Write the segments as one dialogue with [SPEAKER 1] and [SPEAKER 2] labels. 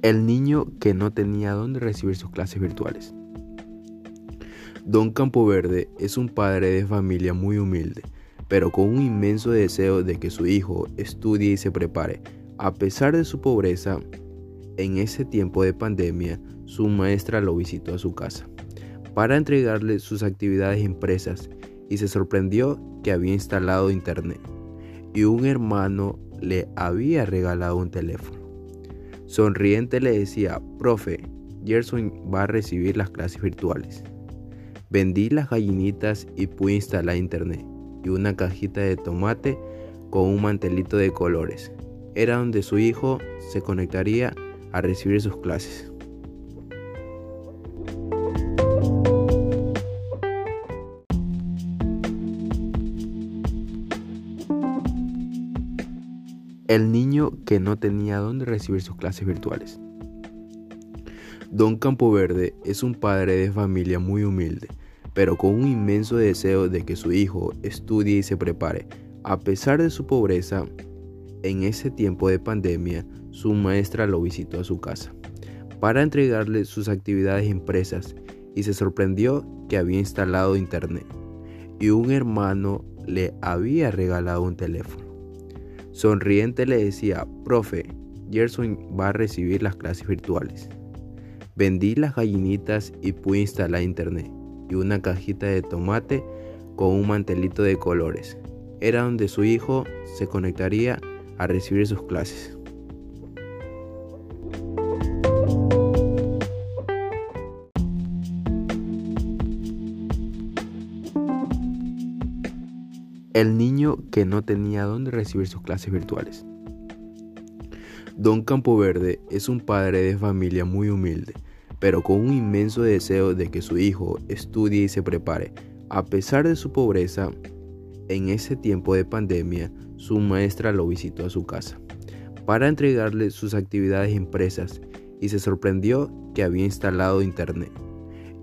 [SPEAKER 1] El niño que no tenía dónde recibir sus clases virtuales. Don Campoverde es un padre de familia muy humilde, pero con un inmenso deseo de que su hijo estudie y se prepare. A pesar de su pobreza, en ese tiempo de pandemia, su maestra lo visitó a su casa para entregarle sus actividades impresas y se sorprendió que había instalado internet y un hermano le había regalado un teléfono. Sonriente le decía, profe, Gerson va a recibir las clases virtuales. Vendí las gallinitas y pude instalar internet y una cajita de tomate con un mantelito de colores. Era donde su hijo se conectaría a recibir sus clases. El niño que no tenía dónde recibir sus clases virtuales. Don Campoverde es un padre de familia muy humilde, pero con un inmenso deseo de que su hijo estudie y se prepare. A pesar de su pobreza, en ese tiempo de pandemia, su maestra lo visitó a su casa para entregarle sus actividades impresas y se sorprendió que había instalado internet y un hermano le había regalado un teléfono. Sonriente le decía, profe, Gerson va a recibir las clases virtuales. Vendí las gallinitas y pude instalar internet y una cajita de tomate con un mantelito de colores. Era donde su hijo se conectaría a recibir sus clases. El niño que no tenía dónde recibir sus clases virtuales. Don Campoverde es un padre de familia muy humilde, pero con un inmenso deseo de que su hijo estudie y se prepare. A pesar de su pobreza, en ese tiempo de pandemia, su maestra lo visitó a su casa para entregarle sus actividades impresas y se sorprendió que había instalado internet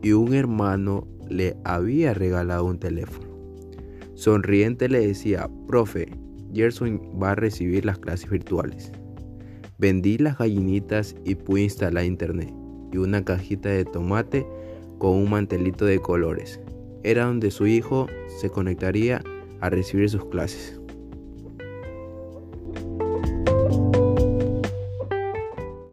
[SPEAKER 1] y un hermano le había regalado un teléfono. Sonriente le decía, profe, Gerson va a recibir las clases virtuales. Vendí las gallinitas y pude instalar internet y una cajita de tomate con un mantelito de colores. Era donde su hijo se conectaría a recibir sus clases.